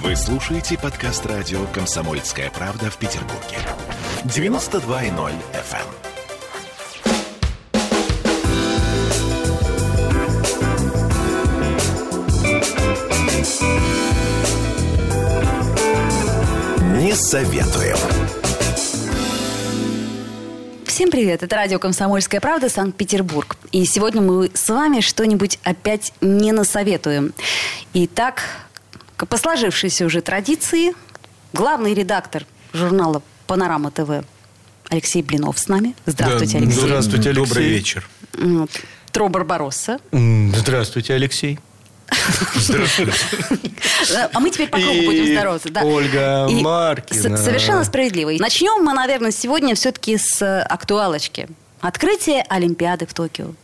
Вы слушаете подкаст радио «Комсомольская правда» в Петербурге. 92.0 FM. Не советуем. Всем привет, это радио «Комсомольская правда», Санкт-Петербург. И сегодня мы с вами что-нибудь опять не насоветуем. Итак, по сложившейся уже традиции, главный редактор журнала «Панорама ТВ» Алексей Блинов с нами. Здравствуйте, Да, Алексей. Здравствуйте, Алексей. Добрый вечер. Тро Барбаросса. Здравствуйте, Алексей. А мы теперь по кругу И будем здороваться. Да. Ольга И Маркина. Совершенно справедливо. И Начнем мы, наверное, сегодня все-таки с э, актуалочки. Открытие Олимпиады в Токио.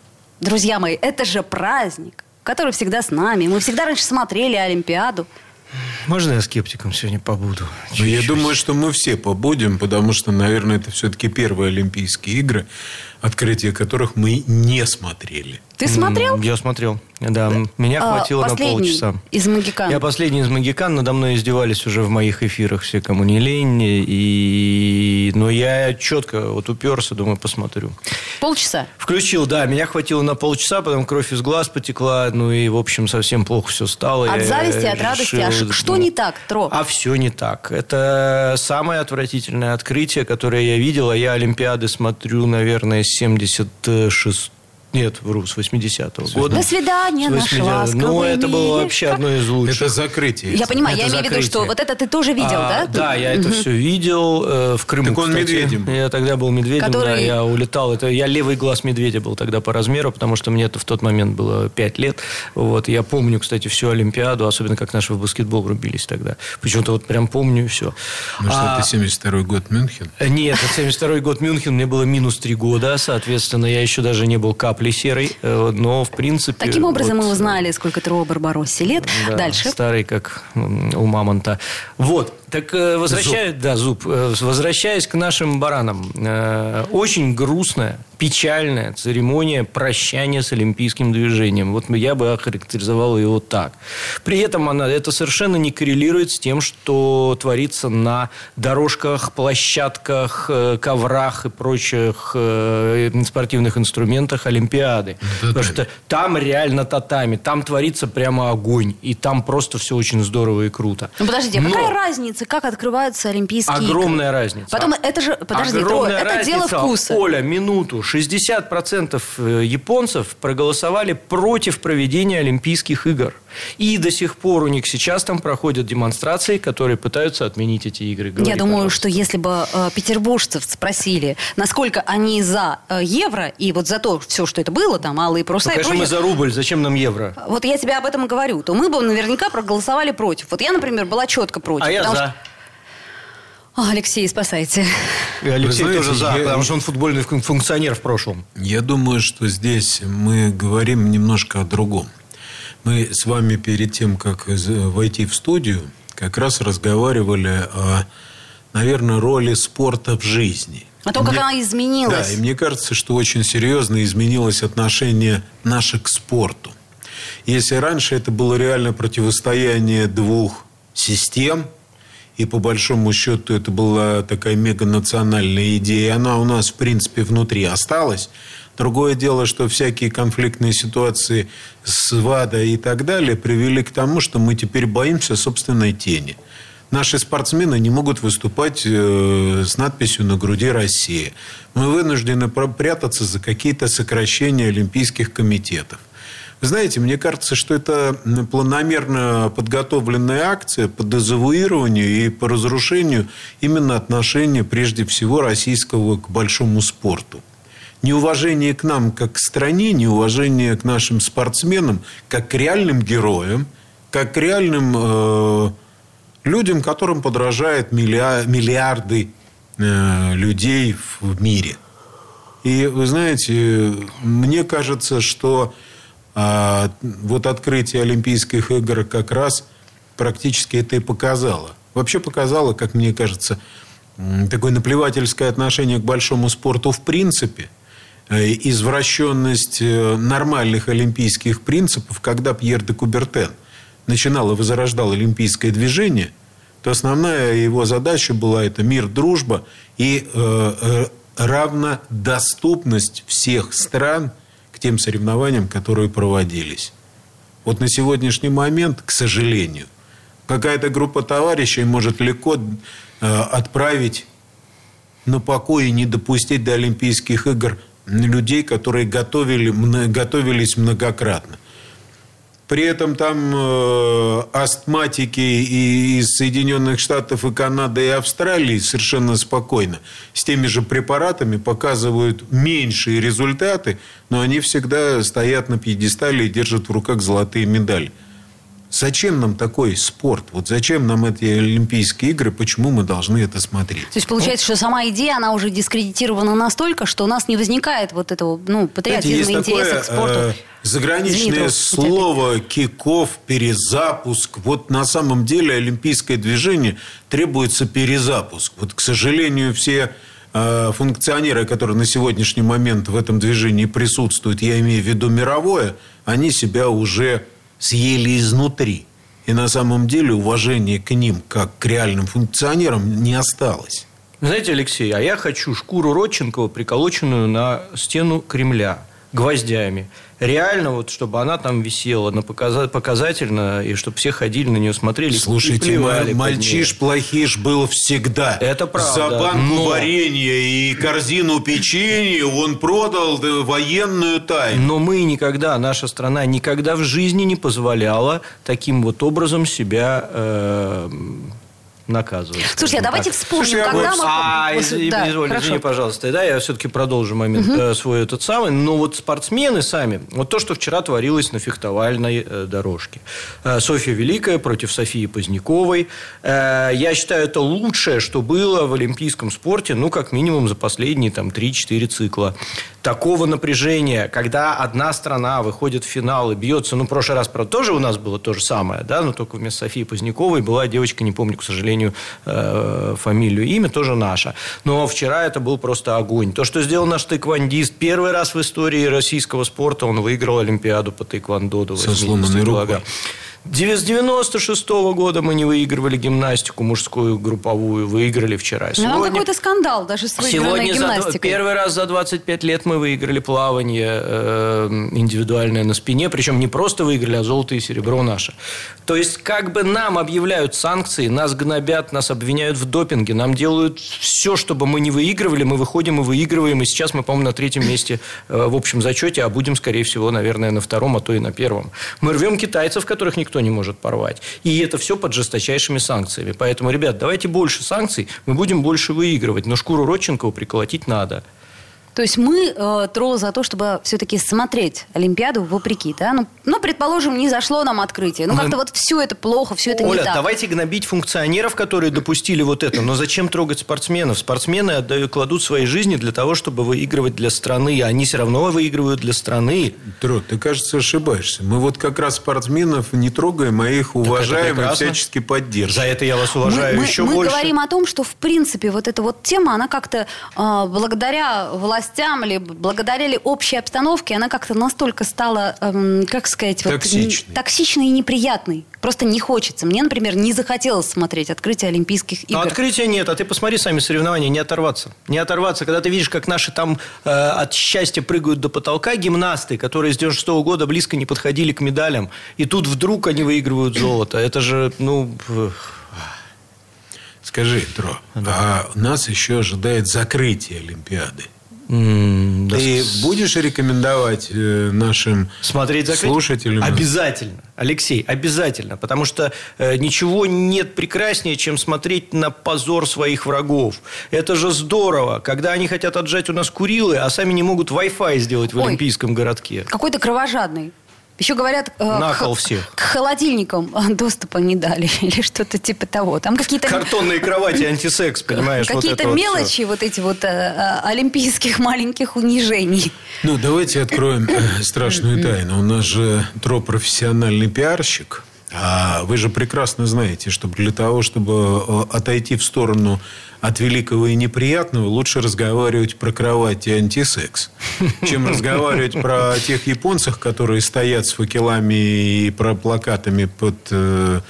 Друзья мои, это же праздник, который всегда с нами. Мы всегда раньше смотрели Олимпиаду. Можно я скептиком сегодня побуду? Ну, я думаю, что мы все побудем, потому что, наверное, это все-таки первые Олимпийские игры, открытие которых мы не смотрели. Ты смотрел? Я смотрел. Да, меня А, хватило на полчаса. из «Магикан». Я последний из Магикан, надо мной издевались уже в моих эфирах все, кому не лень. И... Но я четко вот уперся, думаю, посмотрю. Полчаса. Включил, да, меня хватило на полчаса, потом кровь из глаз потекла, ну и, в общем, совсем плохо все стало. От Я зависти, от радости. А что ну, не так, Тро? А все не так. Это самое отвратительное открытие, которое я видел. А я Олимпиады смотрю, наверное, с 76 нет, вру, с 80-го года. До свидания, С наш 80-го. ласковый Ну, это было вообще одно из лучших. Это закрытие. Я понимаю, Это я имею в виду, что вот это ты тоже видел, А, да? Да, я это все видел э, в Крыму. Так он кстати. медведем. Я тогда был медведем, Который- да, я улетал. Это я левый глаз медведя был тогда по размеру, потому что мне это в тот момент было 5 лет. Вот я помню, кстати, всю Олимпиаду, особенно как наши в баскетбол рубились тогда. Почему-то вот прям помню все. Ну что, это 72 год Мюнхен? Нет, это 72 год Мюнхен, мне было минус 3 года, соответственно, я еще даже не был капли серой, э, но в принципе... Таким образом вот, мы узнали, сколько Тро Барбароссе лет. да, Дальше. Старый, как у мамонта. Вот. Так э, возвращаясь, да, зуб. Э, Возвращаясь к нашим баранам. Э, Очень грустная, печальная церемония прощания с олимпийским движением. Вот я бы охарактеризовал ее так. При этом она, это совершенно не коррелирует с тем, что творится на дорожках, площадках, коврах и прочих спортивных инструментах Олимпиады. Потому что там реально татами, там творится прямо огонь. И там просто все очень здорово и круто. Ну подождите, а Но какая разница, как открываются Олимпийские игры? Огромная разница. Потом это же, подожди, Тро, Огромная это дело разница. вкуса. Оля, минуту. 60% э, японцев проголосовали против проведения Олимпийских игр. И до сих пор у них сейчас там проходят демонстрации, которые пытаются отменить эти игры. Говори, Я думаю, пожалуйста. что если бы э, петербуржцев спросили, насколько они за э, евро и вот за то все, что это было, там, алые Ну, паруса и конечно, мы прочее, за рубль. Зачем нам евро? вот я тебе об этом и говорю, то мы бы наверняка проголосовали против. Вот я, например, была четко против. А я за. что- Алексей, спасайте. И Алексей знаете, тоже за, я- потому что он футбольный фун- функционер в прошлом. Я думаю, что здесь мы говорим немножко о другом. Мы с вами перед тем, как из- войти в студию, как раз разговаривали о, наверное, роли спорта в жизни. О том, как Мне- она изменилась. Да, и мне кажется, что очень серьезно изменилось отношение наше к спорту. Если раньше это было реально противостояние двух систем, и по большому счету это была такая меганациональная идея, и она у нас, в принципе, внутри осталась. Другое дело, что всякие конфликтные ситуации с ВАДА и так далее привели к тому, что мы теперь боимся собственной тени. Наши спортсмены не могут выступать э, с надписью на груди «Россия». Мы вынуждены прятаться за какие-то сокращения олимпийских комитетов. Знаете, мне кажется, что это планомерно подготовленная акция по дезавуированию и по разрушению именно отношения, прежде всего, российского к большому спорту. Неуважение к нам как к стране, неуважение к нашим спортсменам как к реальным героям, как к реальным э, людям, которым подражают миллиа- миллиарды э, людей в мире. И вы знаете, мне кажется, что а, вот открытие Олимпийских игр как раз практически это и показало. Вообще показало, как мне кажется, такое наплевательское отношение к большому спорту в принципе, э, извращенность э, нормальных олимпийских принципов, когда Пьер де Кубертен начинал и возрождал олимпийское движение, то основная его задача была это мир, дружба и э, э, равнодоступность всех стран к тем соревнованиям, которые проводились. Вот на сегодняшний момент, к сожалению, какая-то группа товарищей может легко э, отправить на покой и не допустить до Олимпийских игр людей, которые готовили, готовились многократно. При этом там э, астматики и из Соединенных Штатов и Канады и Австралии совершенно спокойно с теми же препаратами показывают меньшие результаты, но они всегда стоят на пьедестале и держат в руках золотые медали. Зачем нам такой спорт? Вот зачем нам эти Олимпийские игры? Почему мы должны это смотреть? То есть получается, что сама идея, она уже дискредитирована настолько, что у нас не возникает вот этого ну, патриотизма, интереса к спорту. Э, заграничное слово киков, перезапуск. Вот на самом деле олимпийское движение требуется перезапуск. Вот, к сожалению, все э, функционеры, которые на сегодняшний момент в этом движении присутствуют, я имею в виду мировое, они себя уже съели изнутри. И на самом деле уважения к ним, как к реальным функционерам, не осталось. Знаете, Алексей, а я хочу шкуру Родченкова, приколоченную на стену Кремля гвоздями реально, вот, чтобы она там висела на показательно, и чтобы все ходили на нее, смотрели. Слушайте, и мальчиш плохиш был всегда. Это правда. За банку но... варенья и корзину печенья он продал военную тайну. Но мы никогда, наша страна никогда в жизни не позволяла таким вот образом себя э, наказывать. Слушайте, а давайте так. вспомним, Слушай, когда мы... А, извини, да, извини, извини, пожалуйста. Да, я все-таки продолжу момент угу. свой этот самый. Но вот спортсмены сами, вот то, что вчера творилось на фехтовальной э, дорожке. Э, Софья Великая против Софии Поздняковой. Я считаю, это лучшее, что было в олимпийском спорте, ну, как минимум за последние там 3-4 цикла. Такого напряжения, когда одна страна выходит в финал и бьется, ну, в прошлый раз, правда, тоже у нас было то же самое, да, но только вместо Софии Поздняковой была девочка, не помню, к сожалению, э, фамилию, имя тоже наше. Но вчера это был просто огонь. То, что сделал наш тэквондист, первый раз в истории российского спорта он выиграл Олимпиаду по тэквондо до 80 килограмм. С 96 -го года мы не выигрывали гимнастику мужскую групповую, выиграли вчера. Сегодня, ну, какой-то скандал даже с сегодня гимнастикой. За, первый раз за 25 лет мы выиграли плавание э, индивидуальное на спине, причем не просто выиграли, а золото и серебро наше. То есть, как бы нам объявляют санкции, нас гнобят, нас обвиняют в допинге, нам делают все, чтобы мы не выигрывали, мы выходим и выигрываем, и сейчас мы, по-моему, на третьем месте э, в общем зачете, а будем, скорее всего, наверное, на втором, а то и на первом. Мы рвем китайцев, которых никто никто не может порвать. И это все под жесточайшими санкциями. Поэтому, ребят, давайте больше санкций, мы будем больше выигрывать. Но шкуру Родченкова приколотить надо. То есть мы э, тро за то, чтобы все-таки смотреть Олимпиаду вопреки, да? Ну, ну, предположим, не зашло нам открытие. Ну, как-то вот все это плохо, все это Оля, не так. давайте гнобить функционеров, которые допустили вот это. Но зачем трогать спортсменов? Спортсмены отдают, кладут свои жизни для того, чтобы выигрывать для страны. Они все равно выигрывают для страны. Тро, ты, кажется, ошибаешься. Мы вот как раз спортсменов не трогаем, а их уважаем и всячески поддерживаем. За это я вас уважаю мы, еще мы, больше. Мы говорим о том, что, в принципе, вот эта вот тема, она как-то э, благодаря власти властям или благодаря ли общей обстановке она как-то настолько стала, эм, как сказать, токсичной. Вот, токсичной и неприятной. Просто не хочется. Мне, например, не захотелось смотреть открытие Олимпийских игр. Но открытия нет, а ты посмотри сами соревнования, не оторваться. Не оторваться, когда ты видишь, как наши там э, от счастья прыгают до потолка гимнасты, которые с 96 -го года близко не подходили к медалям, и тут вдруг они выигрывают золото. Это же, ну... Скажи, Тро, да. а нас еще ожидает закрытие Олимпиады. Mm, Ты да. будешь рекомендовать э, нашим Смотреть закрыть? слушателям? Обязательно, Алексей, обязательно. Потому что э, ничего нет прекраснее, чем смотреть на позор своих врагов. Это же здорово, когда они хотят отжать у нас Курилы, а сами не могут Wi-Fi сделать в Ой, Олимпийском городке. Какой-то кровожадный. Еще говорят, э, к, всех. к холодильникам доступа не дали или что-то типа того. Там какие-то... Картонные кровати, антисекс, понимаешь? Какие-то вот мелочи вот, вот эти вот э, э, олимпийских маленьких унижений. Ну, давайте откроем э, страшную тайну. У нас же Тро профессиональный пиарщик. А вы же прекрасно знаете, что для того, чтобы э, отойти в сторону от великого и неприятного, лучше разговаривать про кровать и антисекс, чем разговаривать про тех японцев, которые стоят с факелами и про плакатами под э,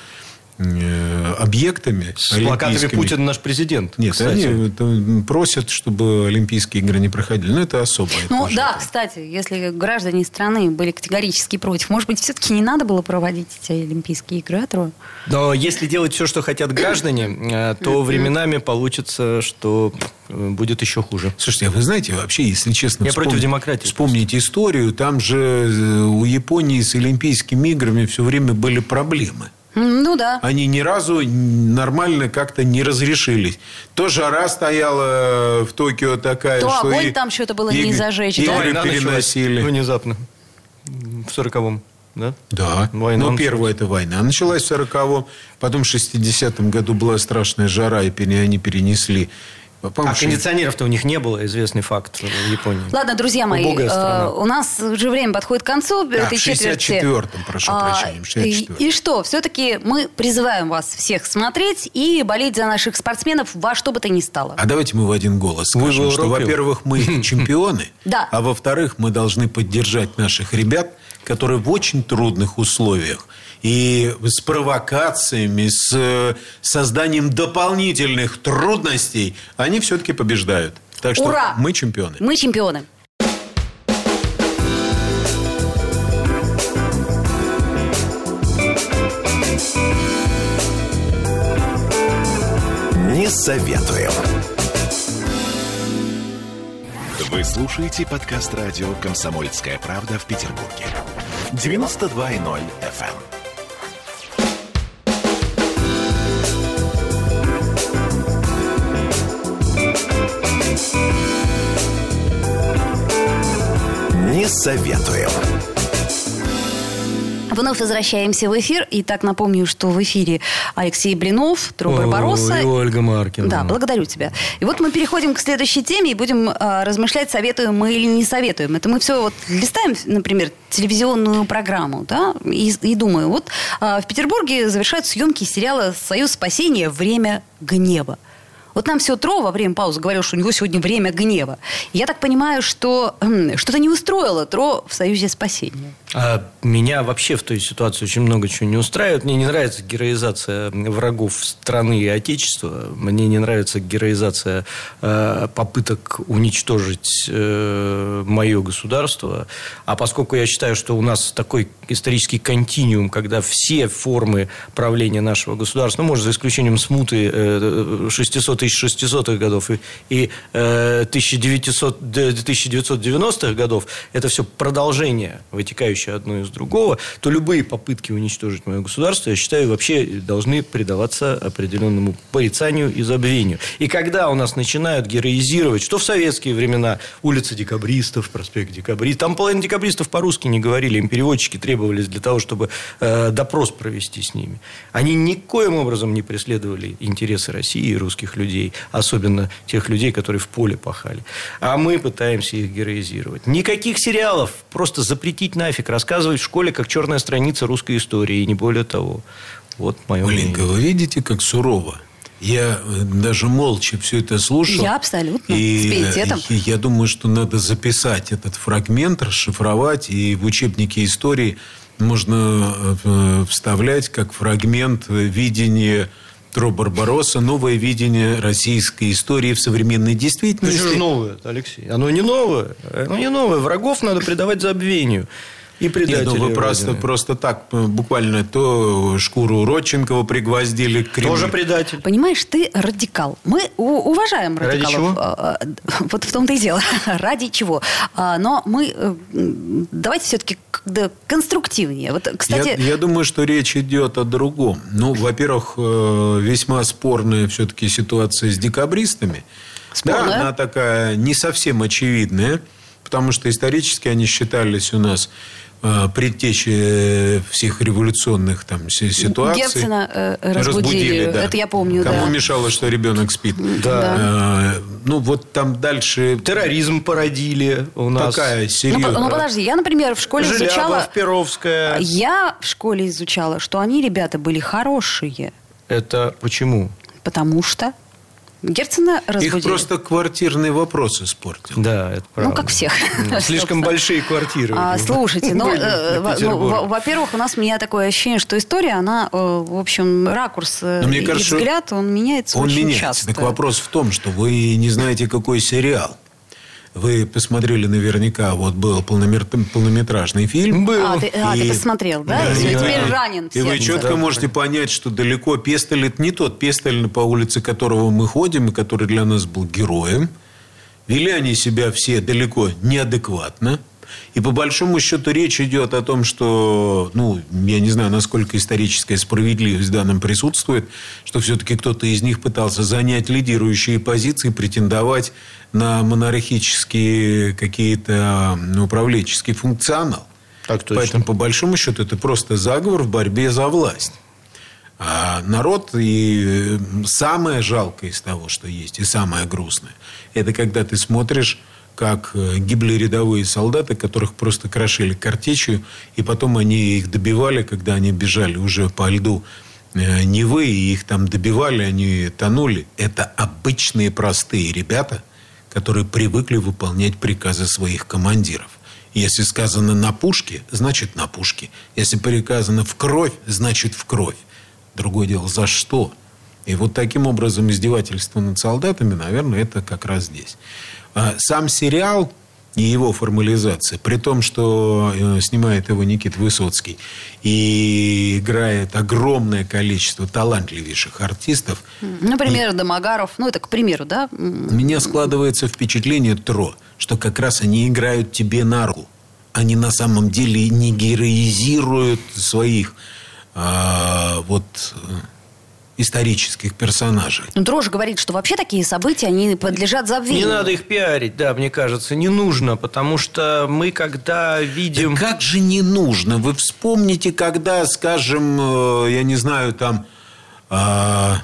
объектами С плакатами Путин наш президент. Нет, кстати. они просят, чтобы Олимпийские игры не проходили. Но это особое. Ну да, кстати, если граждане страны были категорически против, может быть, все-таки не надо было проводить эти Олимпийские игры, а Но если делать все, что хотят граждане, э, то временами получится, что э, будет еще хуже. Слушайте, а вы знаете, вообще, если честно... Я против демократии. Вспомните историю, там же у Японии с Олимпийскими играми все время были проблемы. Ну да. Они ни разу нормально как-то не разрешились. То жара стояла в Токио такая, То что... огонь и, там что-то было не зажечь. Игры да? переносили. Внезапно. В сороковом. Да? Да. Война ну, первая это война. Началась в сороковом, потом в 60-м году была страшная жара, и они перенесли а кондиционеров-то у них не было, известный факт в Японии. Ладно, друзья мои, э, у нас уже время подходит к концу да, этой в 64-м, прошу а, прощения, 64 и, и что, все-таки мы призываем вас всех смотреть и болеть за наших спортсменов во что бы то ни стало. А давайте мы в один голос скажем, что, во-первых, мы чемпионы, да. а во-вторых, мы должны поддержать наших ребят, которые в очень трудных условиях и с провокациями, с э, созданием дополнительных трудностей, они все-таки побеждают. Так что Ура! мы чемпионы. Мы чемпионы. Не советуем. Вы слушаете подкаст радио «Комсомольская правда» в Петербурге. 92.0 FM. Не советуем. Вновь возвращаемся в эфир. И так напомню, что в эфире Алексей Блинов, Тро Барбаросса. И Ольга Маркина. Да, благодарю тебя. И вот мы переходим к следующей теме и будем э, размышлять, советуем мы или не советуем. Это мы все вот листаем, например, телевизионную программу, да, и, и думаю, вот э, в Петербурге завершают съемки сериала «Союз спасения. Время гнева». Вот нам все Тро во время паузы говорил, что у него сегодня время гнева. Я так понимаю, что что-то не устроило Тро в Союзе спасения. А меня вообще в той ситуации очень много чего не устраивает. Мне не нравится героизация врагов страны и отечества. Мне не нравится героизация э, попыток уничтожить э, мое государство. А поскольку я считаю, что у нас такой исторический континуум, когда все формы правления нашего государства, ну, может, за исключением смуты э, 600 1600-х годов и, и э, 1900, 1990-х годов, это все продолжение, вытекающее одно из другого, то любые попытки уничтожить мое государство, я считаю, вообще должны предаваться определенному порицанию и забвению. И когда у нас начинают героизировать, что в советские времена улица декабристов, проспект декабристов, там половина декабристов по-русски не говорили, им переводчики требовались для того, чтобы э, допрос провести с ними. Они никоим образом не преследовали интересы России и русских людей людей, особенно тех людей, которые в поле пахали. А мы пытаемся их героизировать. Никаких сериалов, просто запретить нафиг, рассказывать в школе, как черная страница русской истории, и не более того. Вот мое Маленько, мнение. вы видите, как сурово? Я э, даже молча все это слушал. Я абсолютно. И, с пиететом. И я думаю, что надо записать этот фрагмент, расшифровать. И в учебнике истории можно э, вставлять как фрагмент видения Тро Барбаросса «Новое видение российской истории в современной действительности». Это же новое, Алексей. Оно не новое. Оно не новое. Врагов надо предавать забвению. И предатели Нет, ну вы просто, просто так, э, буквально то шкуру Родченкова пригвоздили к Кремлю. Тоже предатель. Понимаешь, ты радикал. Мы уважаем радикалов. Ради чего? А, а, вот в том-то и дело. Ради чего. А, но мы э, давайте все-таки конструктивнее. Вот, кстати... я, я думаю, что речь идет о другом. Ну, во-первых, э, весьма спорная все-таки ситуация с декабристами. Спорная? Да, она такая не совсем очевидная. потому что исторически они считались у нас предтечи всех революционных там си- ситуаций. Герцена э, разбудили. Это я помню, Кому да. мешало, что ребенок спит? Да. Э, ну, вот там дальше Терроризм породили у нас. такая Ну, серьезная... по- ну, подожди, я, например, в школе изучала... Желябов, Перовская. Я в школе изучала, что они, ребята, были хорошие. Это почему? Потому что Герцена разбудили. Их просто квартирные вопросы испортил. Да, это правда. Ну, как всех. Слишком большие квартиры. А, слушайте, ну, э, ну, во-первых, у нас у меня такое ощущение, что история, она, э, в общем, ракурс э, и взгляд, он меняется очень часто. Так вопрос в том, что вы не знаете, какой сериал. Вы посмотрели наверняка, вот был полномер- полнометражный фильм. Был. А, ты, а, ты посмотрел, да? Да, и и- теперь да. ранен И вы четко можете понять, что далеко Пестель это не тот Пестель, по улице которого мы ходим, и который для нас был героем. Вели они себя все далеко неадекватно. И по большому счету речь идет о том, что, ну, я не знаю, насколько историческая справедливость в данном присутствует, что все-таки кто-то из них пытался занять лидирующие позиции, претендовать на монархические какие-то ну, управленческий функционал. Так точно. Поэтому, по большому счету, это просто заговор в борьбе за власть. А народ и э, самое жалкое из того, что есть, и самое грустное, это когда ты смотришь, как э, гибли рядовые солдаты, которых просто крошили картечью, и потом они их добивали, когда они бежали уже по льду э, Невы, и их там добивали, они тонули. Это обычные простые ребята, которые привыкли выполнять приказы своих командиров. Если сказано на пушке, значит на пушке. Если приказано в кровь, значит в кровь. Другое дело, за что? И вот таким образом издевательство над солдатами, наверное, это как раз здесь. А Сам сериал и его формализация, при том, что э, снимает его Никит Высоцкий и играет огромное количество талантливейших артистов, Например, Домогаров. Ну, это к примеру, да? У меня складывается впечатление, Тро, что как раз они играют тебе на руку. Они на самом деле не героизируют своих а, вот э, исторических персонажей. Ну, Дрожь говорит, что вообще такие события, они подлежат забвению. Не надо их пиарить, да, мне кажется, не нужно, потому что мы, когда видим... Да как же не нужно? Вы вспомните, когда, скажем, э, я не знаю, там а,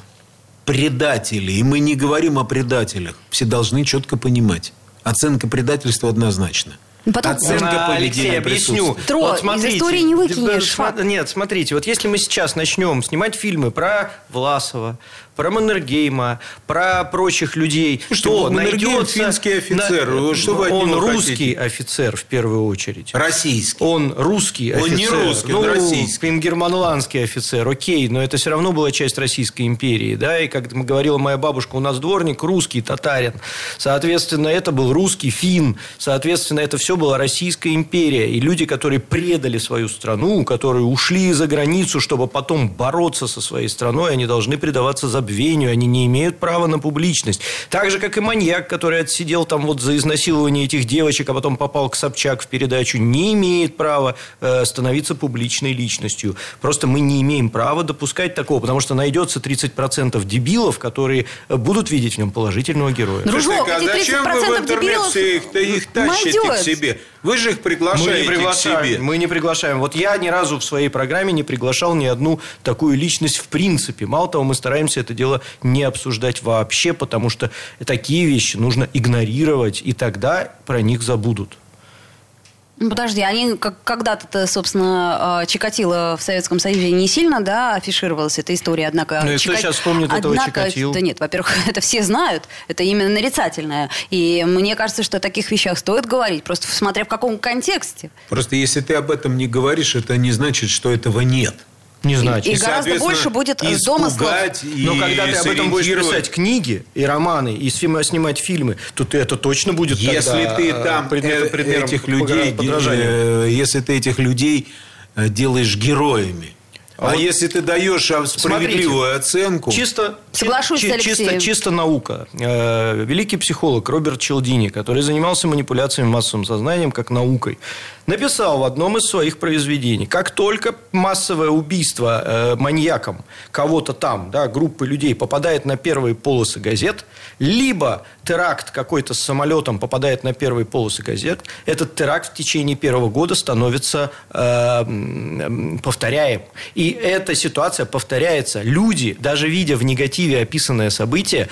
предатели, и мы не говорим о предателях, все должны четко понимать. Оценка предательства однозначна. Ну, потом- Оценка поведения Алексей, объясню. Тро, из истории не выкинешь. Нет, смотрите, вот если мы сейчас начнем снимать фильмы про Власова, про Маннергейма, про прочих людей, Слушайте, то Маннергейм найдется... финский офицер. на- Что вы Он русский хотите? офицер, в первую очередь. Российский. Он русский Он офицер. не русский, он ну, российский. германландский офицер, окей, но это все равно была часть Российской империи, да, и как говорила моя бабушка, у нас дворник русский, татарин. Соответственно, это был русский фин, соответственно, это все была Российская империя. И люди, которые предали свою страну, которые ушли за границу, чтобы потом бороться со своей страной, они должны предаваться забвению, они не имеют права на публичность. Так же, как и маньяк, который отсидел там вот за изнасилование этих девочек, а потом попал к Собчак в передачу, не имеет права э, становиться публичной личностью. Просто мы не имеем права допускать такого, потому что найдется 30% дебилов, которые э, будут видеть в нем положительного героя. Дружок, а эти зачем вы в 30% интернет дебилов их, их тащите найдет. к себе? Вы же их Мы приглашаете не к приглашаем. себе. Мы не приглашаем. Вот я ни разу в своей программе не приглашал ни одну такую личность в принципе. Мало того, мы стараемся это дело не обсуждать вообще, потому что такие вещи нужно игнорировать, и тогда про них забудут. Ну, подожди, они как, когда-то, собственно, э, Чикатило в Советском Союзе не сильно, да, афишировалась эта история, однако... Ну и кто Чика- сейчас вспомнит этого однако, Чикатило? Да нет, во-первых, это все знают, это именно нарицательное. И мне кажется, что о таких вещах стоит говорить, просто смотря в каком контексте. Просто если ты об этом не говоришь, это не значит, что этого нет. Не значит. И гораздо соответственно, больше будет и домыслов. и Но когда ты об этом будешь писать книги и романы, и снимать фильмы, то ты это точно будет Если тогда, ты э, там предметом- э, предметом этих людей, э, если ты этих людей э, делаешь героями, А, вот если ты даешь а, справедливую оценку... Чисто, Соглашусь чи- чисто, чисто наука. Э, Великий психолог Роберт Челдини, который занимался манипуляциями массовым сознанием как наукой, написал в одном из своих произведений, как только массовое убийство э, маньяком кого-то там, да, группы людей попадает на первые полосы газет, либо теракт какой-то с самолетом попадает на первые полосы газет, этот теракт в течение первого года становится э, повторяем. И эта ситуация повторяется. Люди, даже видя в негативе описанное событие,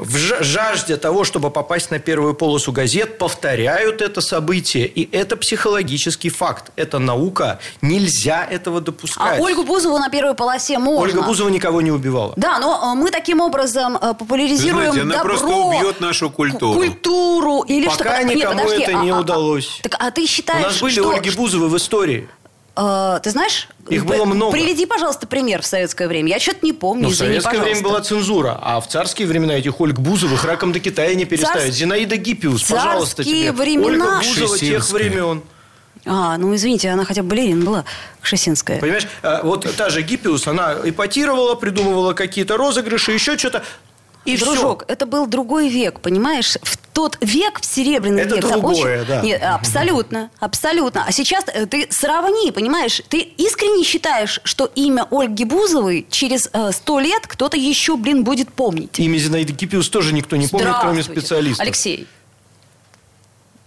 в жа- жажде того, чтобы попасть на первую полосу газет, повторяют это событие. И это психологический факт. Это наука. Нельзя этого А допускать. Ольгу Бузову на первой полосе можно. Ольга Бузова никого не убивала. Да, но э, мы таким образом э, популяризируем Знаете, она добро, просто убьет нашу культуру. Культуру или что Пока Нет, никому подожди, это а- не а- а- удалось. Так, а ты У считаешь, нас были что... Ольги Бузовы в истории. Э, ты знаешь... Их было много. Приведи, пожалуйста, пример в советское время. Я что-то не помню, Но в советское время пожалуйста. была цензура, а в царские времена этих Ольг Бузовых раком до Китая не переставить. Царс- Зинаида Гиппиус, пожалуйста Царские тебе. времена. Ольга Бузова тех Шесинская. времен. А, ну извините, она хотя бы балерина была, Кшесинская. Понимаешь, а, вот та же Гиппиус, она эпатировала, придумывала какие-то розыгрыши, еще что-то. И Дружок, это был другой век, понимаешь? В тот век, в серебряный Это век. другое, да. Нет, абсолютно, абсолютно. А сейчас э, ты сравни, понимаешь? Ты искренне считаешь, что имя Ольги Бузовой через э, сто лет кто-то еще, блин, будет помнить? все. Имя Зинаиды Гиппиус тоже никто не помнит, кроме специалистов. Алексей.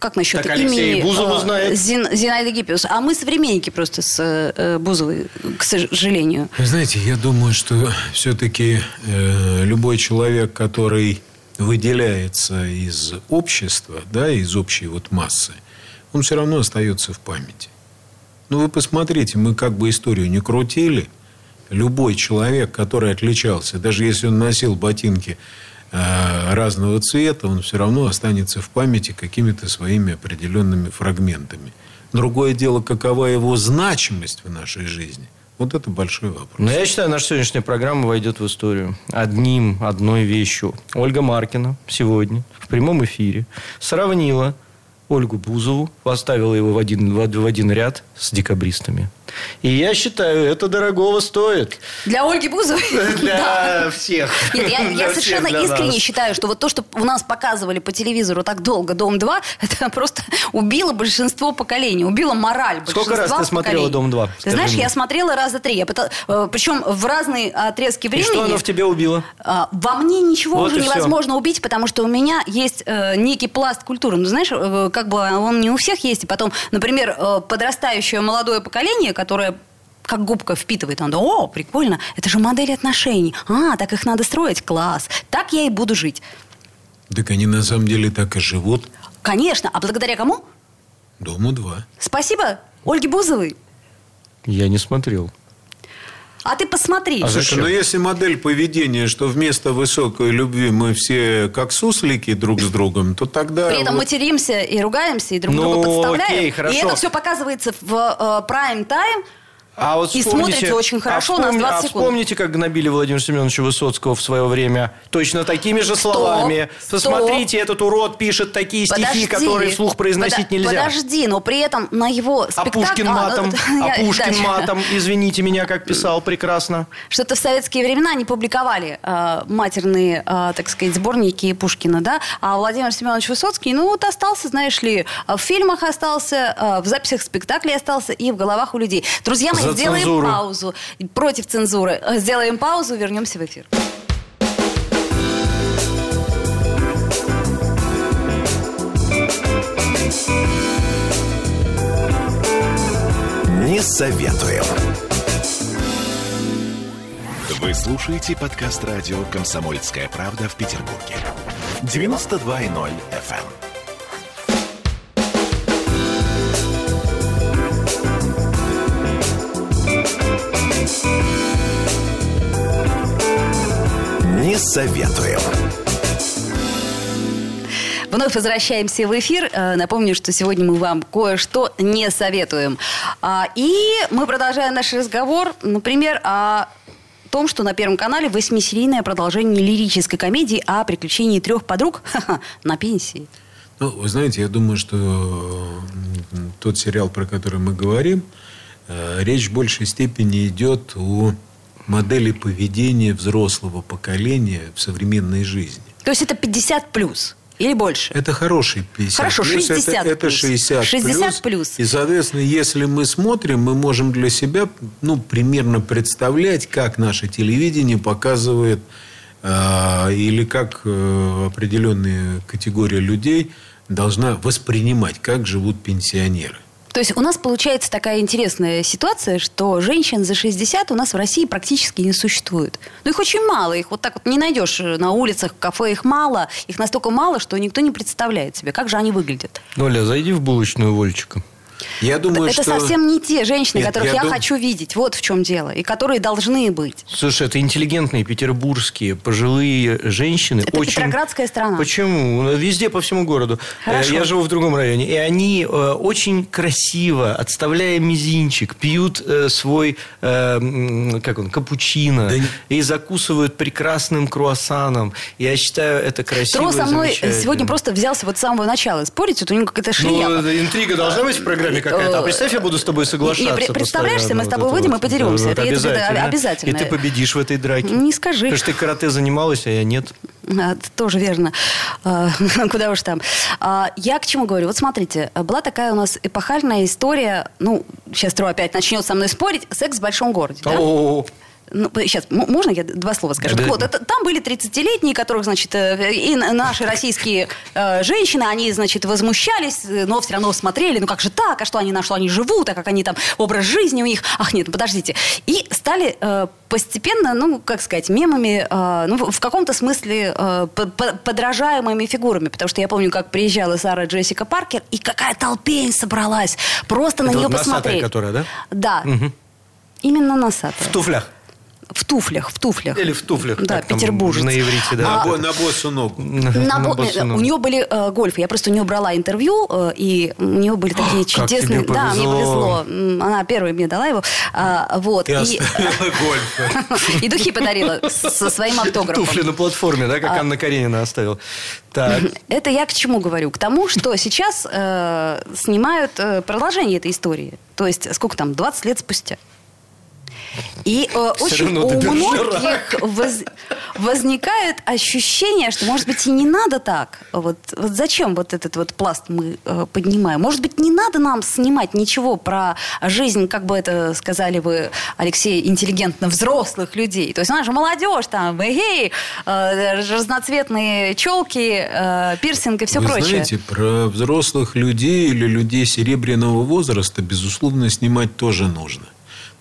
Как насчет Так Алексей имени Бузову э, знает. Зин- Зинаиды Гиппиус? А мы современники просто с э, Бузовой, к сожалению. Вы знаете, я думаю, что все-таки любой человек, который выделяется из общества, да, из общей вот массы, он все равно остается в памяти. Ну, вы посмотрите, мы как бы историю не крутили. Любой человек, который отличался, даже если он носил ботинки э, разного цвета, он все равно останется в памяти какими-то своими определенными фрагментами. Другое дело, какова его значимость в нашей жизни. Вот это большой вопрос. Но я считаю, наша сегодняшняя программа войдет в историю одним, одной вещью. Ольга Маркина сегодня в прямом эфире сравнила Ольгу Бузову, поставила его в один, в один ряд с декабристами. И я считаю, это дорогого стоит. Для Ольги Бузовой? Для всех. Нет, я, совершенно искренне нас. считаю, что вот то, что у нас показывали по телевизору так долго, «Дом-2», это просто убило большинство поколений, убило мораль большинства Сколько раз ты смотрела поколений. «Дом-2», Ты знаешь, мне? я смотрела раза три. Я э, Причем в разные отрезки И времени. что оно в тебе убило? А, Во мне ничего Вот уже и невозможно убить, потому что у меня есть э, некий пласт культуры. Ну, знаешь, э, как бы он не у всех есть. И потом, например, подрастающее молодое поколение, которое как губка впитывает, оно, о, прикольно, это же модель отношений. А, так их надо строить, класс. Так я и буду жить. Так они на самом деле так и живут. Конечно, а благодаря кому? Дому два. Спасибо Ольге Бузовой. Я не смотрел. А ты посмотри. А Слушай, зачем? ну если модель поведения, что вместо высокой любви мы все как суслики друг с другом, то тогда... При этом вот- материмся и ругаемся, и друг Ну, друга подставляем. окей, и хорошо. это все показывается в э, прайм-тайм. А вот И смотрится очень хорошо, у нас вспомни- 20 а секунд. вспомните, как гнобили Владимира Семеновича Высоцкого в свое время? Точно такими же Стоп, словами. Посмотрите, этот урод пишет такие стихи, Подожди. которые вслух произносить Подо- нельзя. Подожди, но при этом на его А спектакль... Пушкин А, матом, ну, а я- Пушкин дальше. матом, извините меня, как писал прекрасно. Что-то в советские времена не публиковали э, матерные, э, так сказать, сборники Пушкина, да? А Владимир Семенович Высоцкий, ну вот остался, знаешь ли, в фильмах остался, э, в записях спектаклей остался и в головах у людей. Друзья мои, За сделаем цензуру. паузу. Против цензуры. Э, Сделаем паузу, вернемся в эфир. Не советуем. Вы слушаете подкаст радио «Комсомольская правда» в Петербурге. 92.0 FM. Не советуем. Вновь возвращаемся в эфир. Э, Напомню, что сегодня мы вам кое-что не советуем. А, И мы продолжаем наш разговор, например, о том, что на Первом канале восьмисерийное продолжение лирической комедии о приключении трех подруг на пенсии. Ну, вы знаете, я думаю, что м, тот сериал, про который мы говорим, э, речь в большей степени идет о модели поведения взрослого поколения в современной жизни. То есть это 50 плюс? Или больше? Это хороший 50 Хорошо, плюс. 60 это, это плюс. 60, 60 плюс. И, соответственно, если мы смотрим, мы можем для себя ну, примерно представлять, как наше телевидение показывает э, или как э, определенная категория людей должна воспринимать, как живут пенсионеры. То есть у нас получается такая интересная ситуация, что женщин за 60 у нас в России практически не существует. Ну их очень мало, их вот так вот не найдешь на улицах, в кафе их мало. Их настолько мало, что никто не представляет себе, как же они выглядят. Оля, зайди в булочную Вольчика. Я думаю, это что... совсем не те женщины, Нет, которых я я, дум- хочу видеть. Вот в чем дело. И которые должны быть. Слушай, это интеллигентные петербургские пожилые женщины. Это очень... Петроградская страна. Почему? Везде по всему городу. Хорошо. Э, Я живу в другом районе. И они э, очень красиво, отставляя мизинчик, пьют э, свой, э, как он, капучино. Да И закусывают прекрасным круассаном. Я считаю, это красиво Тро со мной сегодня просто взялся вот с самого начала спорить. Вот у него какая-то шляпа. Ну, интрига должна быть в программе какая-то. А представь, я буду с тобой соглашаться. И- и пре- представляешь, постоянно. мы с тобой выйдем и подеремся. Это- обязательно. обязательно. И ты победишь в этой драке. Не скажи. Потому что ты карате занималась, а я нет. А, тоже верно. А, Куда уж там. А, Я к чему говорю? Вот смотрите, была такая у нас эпохальная история, ну, сейчас Тро опять начнет со мной спорить, секс в большом городе. да? Ну, сейчас, можно я два слова скажу? Да. Так вот, это, там были 30-летние, которых, значит, э, и наши российские э, женщины, они, значит, возмущались, э, но все равно смотрели, ну как же так, а что они, на что они живут, а как они там, образ жизни у них, ах нет, ну подождите. И стали э, постепенно, ну, как сказать, мемами, э, ну, в- каком-то смысле э, по- по- подражаемыми фигурами, потому что я помню, как приезжала Сара Джессика Паркер, и какая толпень собралась, просто на Это нее вот носатая, посмотреть. которая, да? Да. Именно носатая. в туфлях. В туфлях, в туфлях. Или в туфлях. Да, как петербуржец. На иврите, да. На, А- на босу ногу. На- На на бо- босу ногу. у нее были э, гольфы. Я просто у нее брала интервью, э, и у нее были такие Как чудесные. тебе Да, мне повезло. Она первая мне дала его. А, вот. Ты И, оставила гольф. и духи подарила со своим автографом. Туфли на платформе, да, как А. Анна Каренина оставила. Так. Это я к чему говорю? К тому, что сейчас э, снимают э, продолжение этой истории. То есть, сколько там, 20 лет спустя. И э, очень у многих воз- возникает ощущение, что, может быть, и не надо так. Вот, вот зачем вот этот вот пласт мы э, поднимаем? Может быть, не надо нам снимать ничего про жизнь, как бы это сказали вы, Алексей, интеллигентно взрослых людей. То есть, она же молодежь, там, эгей, э, разноцветные челки, э, пирсинг и все Вы прочее. знаете, про взрослых людей или людей серебряного возраста, безусловно, снимать тоже нужно.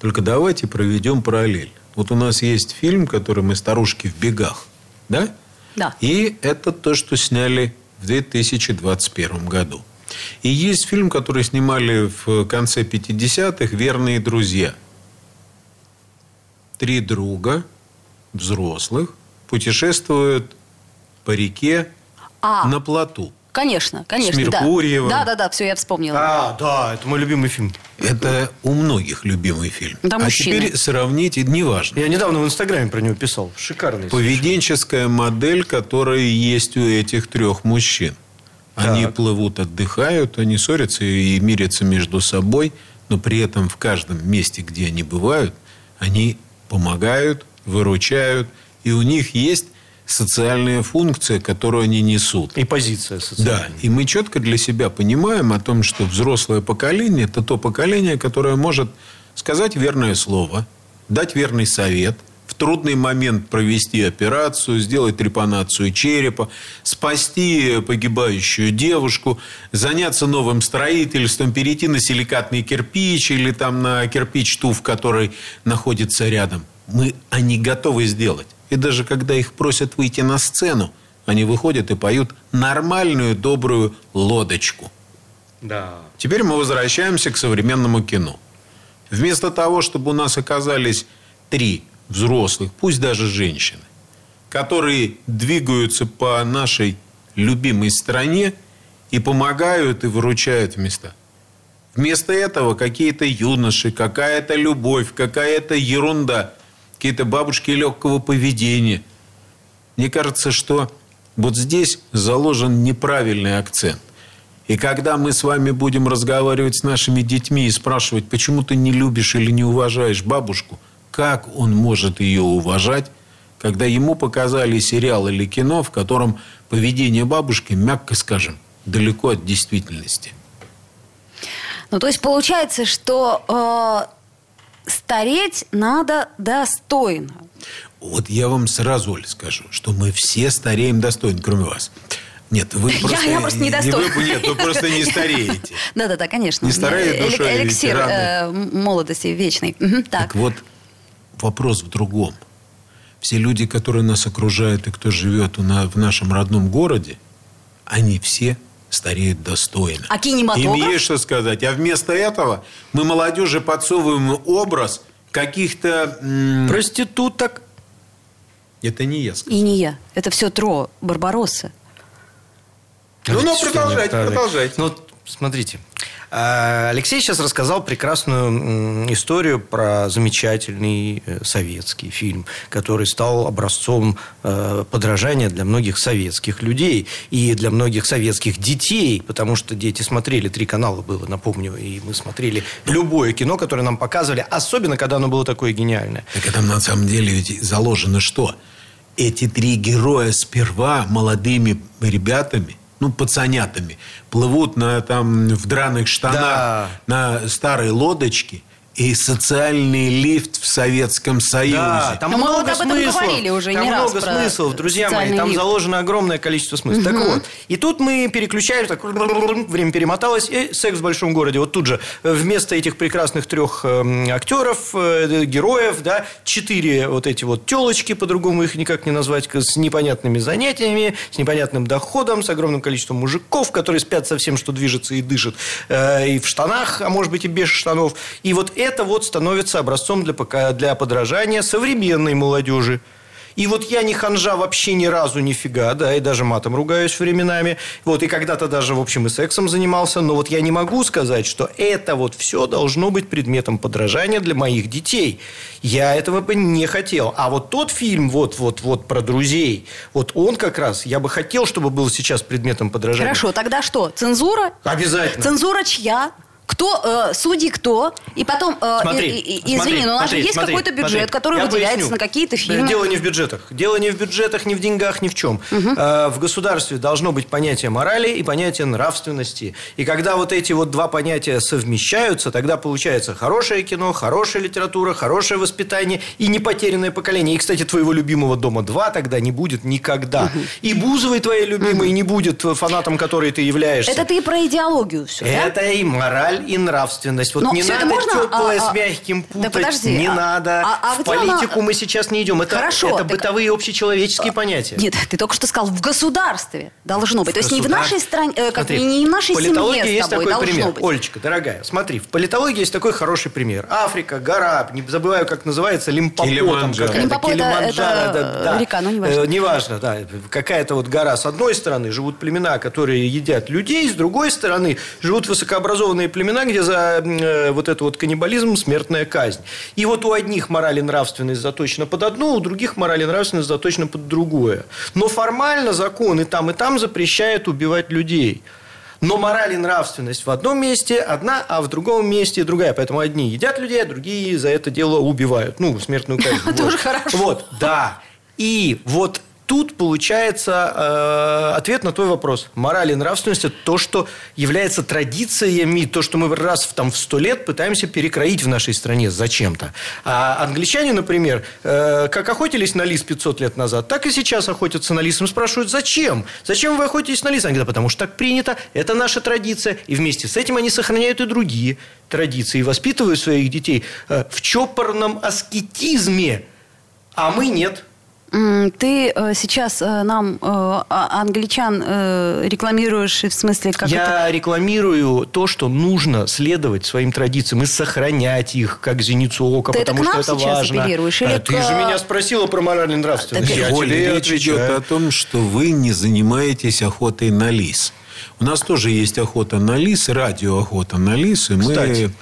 Только давайте проведем параллель. Вот у нас есть фильм, который мы «Старушки в бегах». Да? Да. И это то, что сняли в 2021 году. И есть фильм, который снимали в конце 50-х «Верные друзья». Три друга, взрослых, путешествуют по реке А. на плоту. Конечно, конечно. С Меркурьевым. Да, да, да, все, я вспомнила. А, да, это мой любимый фильм. Это у многих любимый фильм. Да, а мужчины. теперь сравните, неважно. Я недавно в Инстаграме про него писал. Шикарный. Поведенческая модель, которая есть у этих трех мужчин. Они Так. плывут, отдыхают, они ссорятся и мирятся между собой, но при этом в каждом месте, где они бывают, они помогают, выручают, и у них есть социальная функция, которую они несут. И позиция Да, социальная. и мы четко для себя понимаем о том, что взрослое поколение – это то поколение, которое может сказать верное слово, дать верный совет, в трудный момент провести операцию, сделать трепанацию черепа, спасти погибающую девушку, заняться новым строительством, перейти на силикатный кирпич или там на кирпич туф, который находится рядом. Мы, они готовы сделать. И даже когда их просят выйти на сцену, они выходят и поют нормальную, добрую лодочку. Да. Теперь мы возвращаемся к современному кино. Вместо того, чтобы у нас оказались три взрослых, пусть даже женщины, которые двигаются по нашей любимой стране и помогают и выручают места. Вместо этого какие-то юноши, какая-то любовь, какая-то ерунда, какие-то бабушки легкого поведения. Мне кажется, что вот здесь заложен неправильный акцент. И когда мы с вами будем разговаривать с нашими детьми и спрашивать, почему ты не любишь или не уважаешь бабушку, как он может ее уважать, когда ему показали сериал или кино, в котором поведение бабушки, мягко скажем, далеко от действительности. Ну, то есть получается, что э, стареть надо достойно. Вот я вам сразу, Оль, скажу, что мы все стареем достойно, кроме вас. Нет, вы просто... Я, я просто недостойна. Вы, нет, вы просто не стареете. Да-да-да, конечно. Не стареет душой Эликсир э, молодости вечный. Так вот, вопрос в другом. Все люди, которые нас окружают и кто живет в нашем родном городе, они все стареют достойно. А кинематограф? Им есть что сказать. А вместо этого мы молодежи подсовываем образ каких-то... М- Проституток. Это не я сказал. И не я. Это все Тро, Барбаросса. Ну, ну, продолжайте, продолжайте. Ну, смотрите. А, Алексей сейчас рассказал прекрасную историю про замечательный э, советский фильм, который стал образцом э, подражания для многих советских людей и для многих советских детей, потому что дети смотрели, три канала было, напомню, и мы смотрели любое кино, которое нам показывали, особенно когда оно было такое гениальное. Так это на самом деле ведь заложено что? Эти три героя сперва молодыми ребятами ну, пацанятами, плывут на, там, в драных штанах да. на старой лодочке – и социальный лифт в Советском Союзе. Да, там Но много мы об этом смыслов. говорили уже там не много раз смыслов, друзья мои. Там лифт. заложено огромное количество смыслов. Угу. Так вот, и тут мы переключаем, так время перемоталось, и секс в большом городе. Вот тут же вместо этих прекрасных трех э, актеров, э, героев, да, четыре вот эти вот телочки, по-другому их никак не назвать, с непонятными занятиями, с непонятным доходом, с огромным количеством мужиков, которые спят со всем, что движется и дышит, э, и в штанах, а может быть и без штанов. И вот это вот становится образцом для, для подражания современной молодежи. И вот я не ханжа вообще ни разу нифига, да, и даже матом ругаюсь временами. Вот, и когда-то даже, в общем, и сексом занимался. Но вот я не могу сказать, что это вот все должно быть предметом подражания для моих детей. Я этого бы не хотел. А вот тот фильм, вот, вот, вот про друзей, вот он как раз, я бы хотел, чтобы был сейчас предметом подражания. Хорошо, тогда что? Цензура? Обязательно. Цензура чья? Кто, э, судьи кто, и потом, э, смотри, и, и, извини, но у нас же есть какой-то бюджет, смотри, который выделяется поясню. на какие-то фильмы. Дело не в бюджетах. Дело не в бюджетах, не в деньгах, ни в чем. Угу. Э, в государстве должно быть понятие морали и понятие нравственности. И когда вот эти вот два понятия совмещаются, тогда получается хорошее кино, хорошая литература, хорошее воспитание и непотерянное поколение. И, кстати, твоего любимого «Дома 2» тогда не будет никогда. Угу. И Бузовой твоей любимой угу. не будет фанатом, который ты являешься. Это ты про идеологию все, Это да? и мораль, и нравственность. Вот Но не надо можно, теплое а, с мягким путать. Да подожди, не а, надо. А, а в политику она... мы сейчас не идем. Это, Хорошо, это так... бытовые общечеловеческие а, понятия. Нет, ты только что сказал, в государстве должно быть. В То есть не в нашей стране, э, как, смотри, не в нашей семье есть тобой такой пример. Быть. Олечка, дорогая, смотри, в политологии есть такой хороший пример. Африка, гора, не забываю, как называется, Лимпопо. Килиманджаро. Лимпопо это, это да, река, ну неважно. Э, неважно, да. Какая-то вот гора. С одной стороны живут племена, которые едят людей, с другой стороны живут высокообразованные племена, где за э, вот это вот каннибализм смертная казнь. И вот у одних мораль и нравственность заточена под одно, у других мораль и нравственность заточена под другое. Но формально закон и там, и там запрещает убивать людей. Но мораль и нравственность в одном месте одна, а в другом месте другая. Поэтому одни едят людей, а другие за это дело убивают. Ну, смертную казнь. Тоже хорошо. Вот, да. И вот тут получается э, ответ на твой вопрос. Мораль и нравственность – это то, что является традициями, то, что мы раз в, там, в сто лет пытаемся перекроить в нашей стране зачем-то. А англичане, например, э, как охотились на лис 500 лет назад, так и сейчас охотятся на лис. Им спрашивают, зачем? Зачем вы охотитесь на лис? Они говорят, потому что так принято, это наша традиция. И вместе с этим они сохраняют и другие традиции, и воспитывают своих детей э, в чопорном аскетизме. А мы нет. Ты э, сейчас э, нам э, а, англичан рекламируешь, в смысле, как Я это? рекламирую то, что нужно следовать своим традициям и сохранять их, как зеницу ока, Ты потому это что это важно. Или а, Ты же меня спросила про моральную нравственность. Так, Я тебе речь идет о том, что вы не занимаетесь охотой на лис. У нас тоже есть охота на лис, радиоохота на лис, и Кстати. мы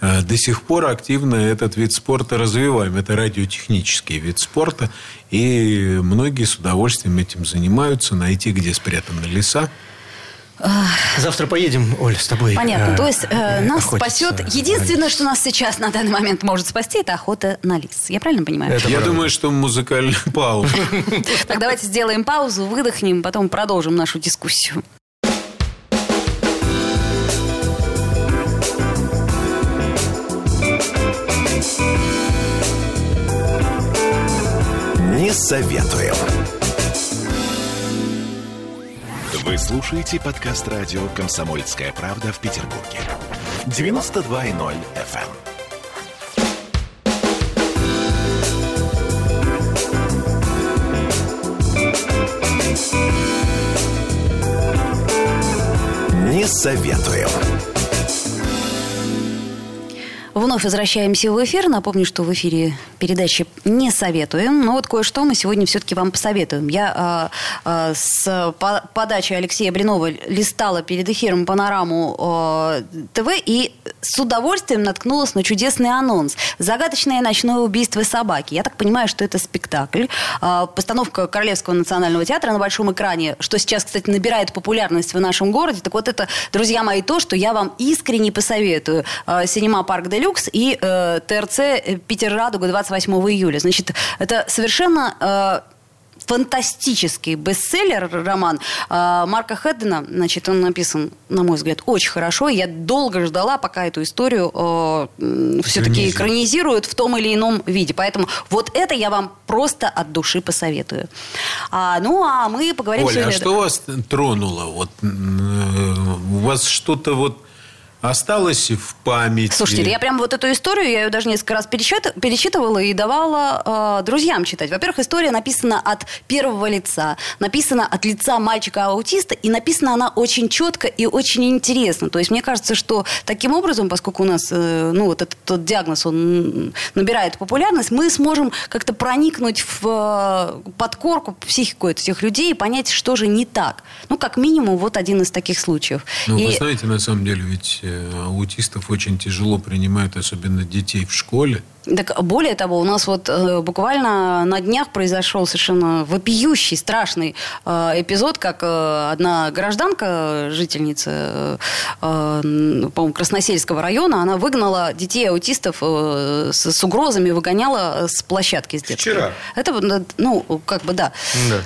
до сих пор активно этот вид спорта развиваем. Это радиотехнический вид спорта. И многие с удовольствием этим занимаются. Найти, где спрятаны леса, Завтра поедем, Оль, с тобой. Понятно. э, То есть э, нас охотиться спасет... Единственное, что нас сейчас на данный момент может спасти, это охота на лис. Я правильно понимаю? Это Я правда. думаю, что музыкальная пауза. Так, давайте сделаем паузу, выдохнем, потом продолжим нашу дискуссию. Советуем. Вы слушаете подкаст радио «Комсомольская правда» в Петербурге. 92.0 FM. Не советуем. Вновь возвращаемся в эфир. Напомню, что в эфире передачи не советуем. Но вот кое-что мы сегодня все-таки вам посоветуем. Я а, а, с по- подачи Алексея Блинова листала перед эфиром панораму а, ТВ и с удовольствием наткнулась на чудесный анонс. «Загадочное ночное убийство собаки». Я так понимаю, что это спектакль. А, постановка Королевского национального театра на большом экране, что сейчас, кстати, набирает популярность в нашем городе. Так вот это, друзья мои, то, что я вам искренне посоветую. А, Синема Парк Делюкс и э, ТРЦ э, Питер Радуга 28 июля. Значит, это совершенно э, фантастический бестселлер роман э, Марка Хеддена. Значит, он написан, на мой взгляд, очень хорошо. Я долго ждала, пока эту историю все-таки Экранизируют. в том или ином виде. Поэтому вот это я вам просто от души посоветую. А, ну, а мы поговорим Оля, а сегодня... что вас тронуло? Вот, э, у вас что-то вот осталось в памяти? Слушайте, я прям вот эту историю, я ее даже несколько раз пересчит- перечитывала и давала э, друзьям читать. Во-первых, история написана от первого лица, написана от лица мальчика-аутиста, и написана она очень четко и очень интересно. То есть мне кажется, что таким образом, поскольку у нас, э, ну, вот этот тот диагноз, он набирает популярность, мы сможем как-то проникнуть в э, подкорку, в психику этих людей и понять, что же не так. Ну, как минимум, вот один из таких случаев. Ну, И- вы знаете, на самом деле, ведь аутистов очень тяжело принимают, особенно детей в школе. Так более того, у нас вот э, буквально на днях произошел совершенно вопиющий, страшный э, эпизод, как э, одна гражданка, жительница, э, э, по-моему, Красносельского района, она выгнала детей аутистов э, с, с угрозами, выгоняла с площадки с детской. Вчера. Это, э, ну, как бы да. Да.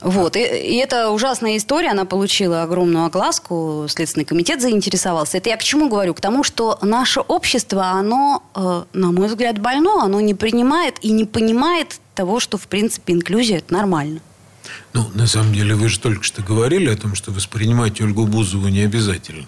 Вот. И, и это ужасная история, она получила огромную огласку, Следственный комитет заинтересовался. Это я к чему говорю? К тому, что наше общество, оно, э, на мой взгляд, больно, оно не принимает и не понимает того, что, в принципе, инклюзия – это нормально. Ну, на самом деле, вы же только что говорили о том, что воспринимать Ольгу Бузову не обязательно.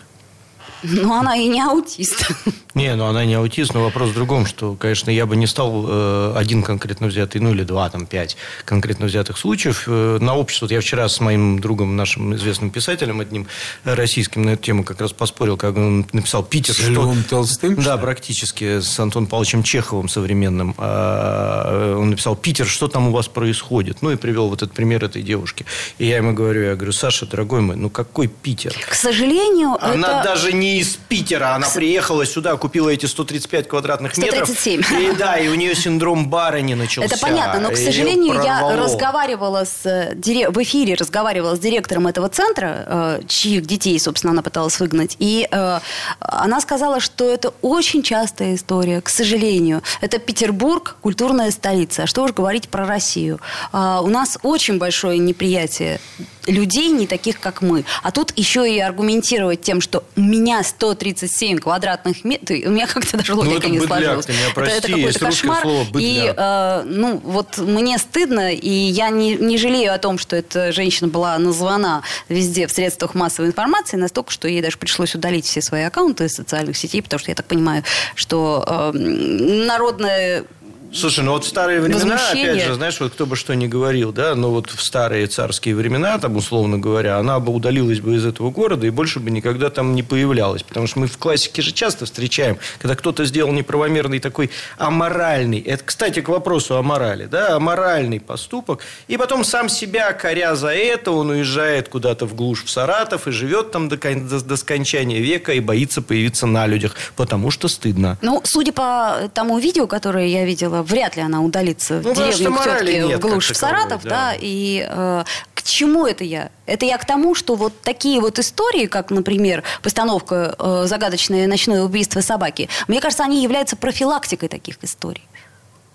Но она и не аутист. Не, ну она не аутист, но вопрос в другом, что, конечно, я бы не стал э, один конкретно взятый, ну или два, там, пять конкретно взятых случаев э, на общество. Вот я вчера с моим другом, нашим известным писателем, одним э, российским, на эту тему как раз поспорил, как он написал «Питер». С что- Львом Толстым, Да, практически, с Антоном Павловичем Чеховым современным. А, Он написал «Питер, что там у вас происходит?» Ну и привел вот этот пример этой девушки. И я ему говорю, я говорю, Саша, дорогой мой, ну какой Питер? К сожалению, Она это... даже не из Питера. Она приехала сюда, купила эти 135 квадратных метров. 137. И да, и у нее синдром барыни начался. Это понятно, но, к сожалению, я разговаривала с э, в эфире разговаривала с директором этого центра, э, чьих детей, собственно, она пыталась выгнать, и э, она сказала, что это очень частая история, к сожалению. Это Петербург, культурная столица. А что уж говорить про Россию? А, у нас очень большое неприятие людей, не таких, как мы. А тут еще и аргументировать тем, что у меня 137 квадратных метров, у меня как-то даже логика это не сложилась. меня Это- прости, это какой-то есть русское кошмар. слово и э, ну, вот мне стыдно, и я не, не жалею о том, что эта женщина была названа везде в средствах массовой информации, настолько, что ей даже пришлось удалить все свои аккаунты из социальных сетей, потому что я так понимаю, что э, народная Слушай, ну вот в старые времена, опять же, знаешь, вот кто бы что ни говорил, да, но вот в старые царские времена, там, условно говоря, она бы удалилась бы из этого города и больше бы никогда там не появлялась. Потому что мы в классике же часто встречаем, когда кто-то сделал неправомерный такой аморальный, это, кстати, к вопросу о морали, да, аморальный поступок, и потом сам себя, коря за это, он уезжает куда-то в глушь в Саратов и живет там до, до- до скончания века и боится появиться на людях, потому что стыдно. Ну, судя по тому видео, которое я видела, вряд ли она удалится в Ну, что деревню к тетке нет в глушь в Саратов, да. да, и э, к- чему это я? Это я к тому, что вот такие вот истории, как, например, постановка э, «Загадочное ночное убийство собаки», мне кажется, они являются профилактикой таких историй.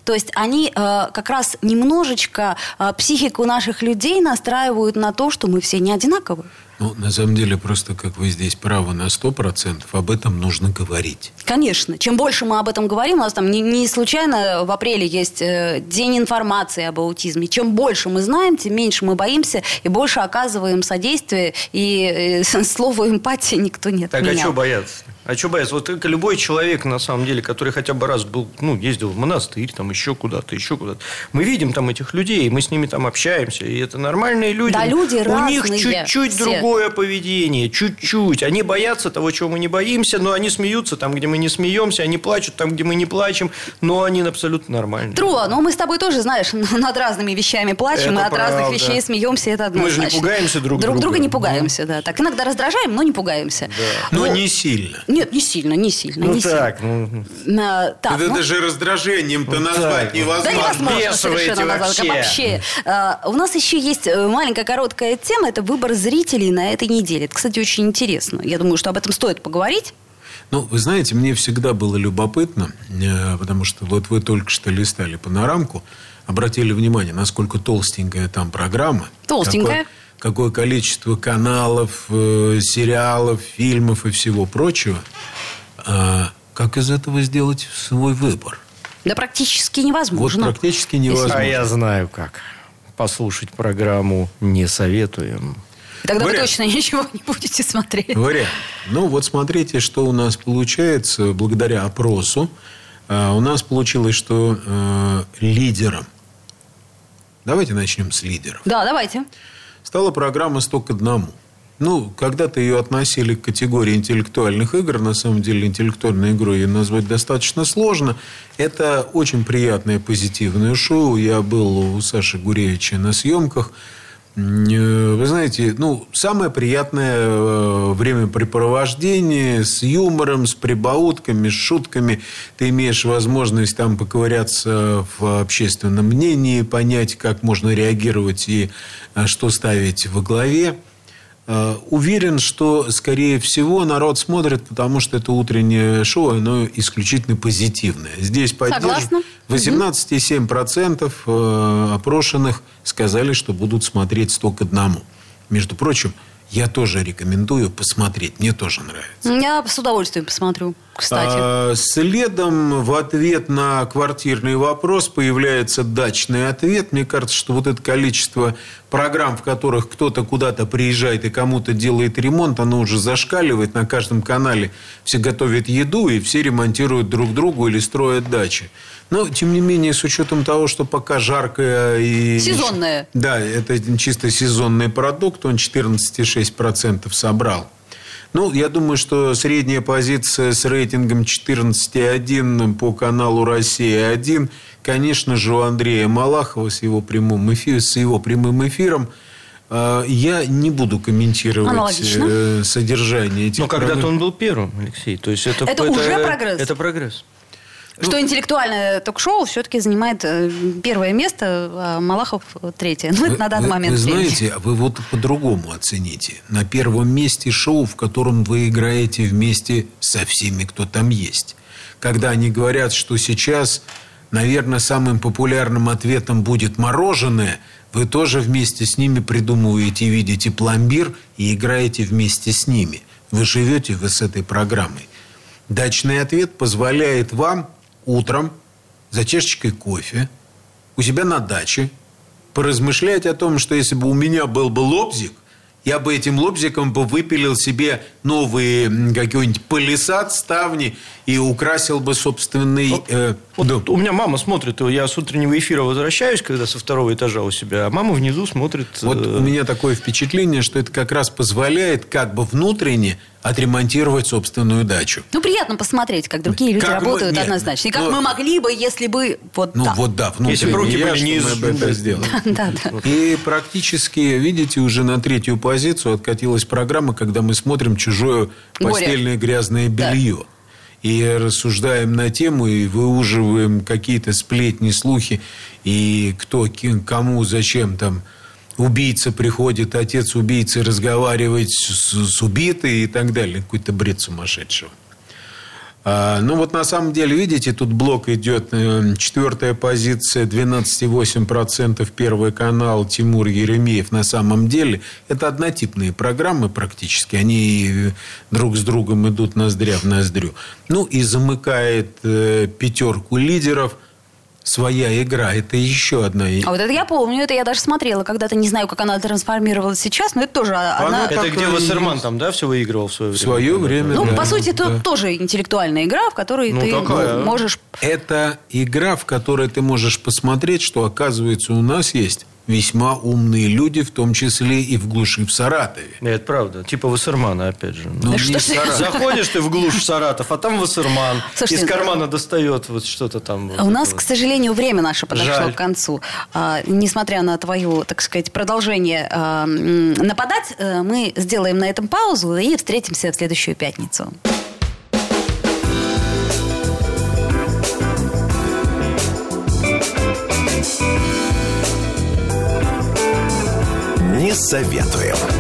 То есть они э, как раз немножечко э, психику наших людей настраивают на то, что мы все не одинаковы. Ну, на самом деле, просто как вы здесь правы на 100%, об этом нужно говорить. Конечно. Чем больше мы об этом говорим, у нас там не, не случайно в апреле есть э, день информации об аутизме. Чем больше мы знаем, тем меньше мы боимся и больше оказываем содействие. И э, слово эмпатия никто не отменял. Так а что бояться? А что бояться? Вот как любой человек, на самом деле, который хотя бы раз был, ну, ездил в монастырь, там, еще куда-то, еще куда-то. Мы видим там этих людей, мы с ними там общаемся, и это нормальные люди. Да, люди У разные. них чуть-чуть все. другое поведение, чуть-чуть. Они боятся того, чего мы не боимся, но они смеются там, где мы не смеемся, они плачут там, где мы не плачем, но они абсолютно нормальные. Тру, но мы с тобой тоже, знаешь, над разными вещами плачем, Это и от разных правда. вещей смеемся, это Мы же не пугаемся друг друг друга. друга не пугаемся, да. Так иногда раздражаем, но не пугаемся. Но Ну, не сильно. Нет, не сильно, не сильно, Ну не так, ну, сильно. А, так, это ну- даже раздражением-то Вот назвать так. невозможно. Да невозможно совершенно эти назвать. Вообще. вообще. А, у нас еще есть э, маленькая короткая тема. Это выбор зрителей на этой неделе. Это, кстати, очень интересно. Я думаю, что об этом стоит поговорить. Ну, вы знаете, мне всегда было любопытно, э, потому что вот вы только что листали панорамку, обратили внимание, насколько толстенькая там программа. Толстенькая. Какое, какое количество каналов, э, сериалов, фильмов и всего прочего. А как из этого сделать свой выбор? Да практически Вот невозможно. практически невозможно. А я знаю как. Послушать программу не советуем. Тогда вы Вариант. точно ничего не будете смотреть. Вариант. Ну, вот смотрите, что у нас получается благодаря опросу. А, У нас получилось, что э, лидером, давайте начнем с лидеров, Да, давайте. Стала программа «Сто к одному». Ну, когда-то ее относили к категории интеллектуальных игр. На самом деле, интеллектуальной игрой ее назвать достаточно сложно. Это очень приятное, позитивное шоу. Я был у Саши Гуревича на съемках. Э, Вы знаете, ну, самое приятное э, времяпрепровождение с юмором, с прибаутками, с шутками. Ты имеешь возможность там поковыряться в общественном мнении, понять, как можно реагировать и э, что ставить во главе. Э, Уверен, что, скорее всего, народ смотрит, потому что это утреннее шоу, оно исключительно позитивное. Здесь поддерживают. 18,7% э, опрошенных сказали, что будут смотреть 100 к одному. Между прочим, я тоже рекомендую посмотреть. Мне тоже нравится. Я с удовольствием посмотрю, кстати. А, Следом в ответ на квартирный вопрос появляется дачный ответ. Мне кажется, что вот это количество программ, в которых кто-то куда-то приезжает и кому-то делает ремонт, оно уже зашкаливает. На каждом канале все готовят еду и все ремонтируют друг другу или строят дачи. Но, тем не менее, с учетом того, что пока жаркое и... Сезонное. Да, это чисто сезонный продукт, он 14,6% собрал. Ну, я думаю, что средняя позиция с рейтингом 14,1 по каналу «Россия-1», конечно же, у Андрея Малахова с его прямым, эфи- с его прямым эфиром. Э, Я не буду комментировать Аналогично. э, содержание этих Но когда-то он был первым, Алексей. То есть это, Это уже прогресс. Это прогресс. Что интеллектуальное ток-шоу все-таки занимает э, первое место, а Малахов третье. Ну, это на данный вы, момент Вы времени. знаете, вы вот по-другому оцените. На первом месте шоу, в котором вы играете вместе со всеми, кто там есть. Когда они говорят, что сейчас, наверное, самым популярным ответом будет мороженое, вы тоже вместе с ними придумываете видите пломбир и играете вместе с ними. Вы живете вы с этой программой. Дачный ответ позволяет вам утром за чашечкой кофе у себя на даче поразмышлять о том, что если бы у меня был бы лобзик, я бы этим лобзиком бы выпилил себе новые какой-нибудь пылесад, ставни и украсил бы собственный... э, Вот дом. у меня мама смотрит, я с утреннего эфира возвращаюсь, когда со второго этажа у себя, а мама внизу смотрит. Вот э, у меня такое впечатление, что это как раз позволяет как бы внутренне отремонтировать собственную дачу. Ну, приятно посмотреть, как другие люди Как мы- работают нет, однозначно. И как ну, мы могли бы, если бы вот Ну так. вот да, внутренне Если бы руки я, были не из- мы бы это сделали. Да, да. И практически, видите, уже на третью позицию откатилась программа, когда мы смотрим чужое постельное грязное белье. И рассуждаем на тему, и выуживаем какие-то сплетни, слухи, и кто, ки- кому, зачем там убийца приходит, отец убийцы разговаривает с, с убитой и так далее. Какой-то бред сумасшедшего. А, ну вот на самом деле, видите, тут блок идет, э, четвертая позиция, 12,8%, первый канал, Тимур Еремеев. На самом деле, это однотипные программы практически, они друг с другом идут ноздря в ноздрю. Ну и замыкает э, пятерку лидеров – своя игра. Это еще одна. А вот это я помню, это я даже смотрела когда-то. Не знаю, как она трансформировалась сейчас, но это тоже одна... Это где Вассерман там, да, все выигрывал в свое время? В свое время, Ну, да. по сути, это Да. тоже интеллектуальная игра, в которой Ну, ты такая. можешь... Это игра, в которой ты можешь посмотреть, что, оказывается, у нас есть весьма умные люди, в том числе и в глуши в Саратове. Это правда. Типа Вассермана, опять же. Ну, что Саратов. Заходишь ты в глушь в Саратов, а там Вассерман. Слушайте, Из кармана достает вот что-то там. вот У нас, к сожалению, время наше подошло Жаль. к концу. А, несмотря на твое, так сказать, продолжение а, нападать, э, мы сделаем на этом паузу и встретимся в следующую пятницу. Советуем.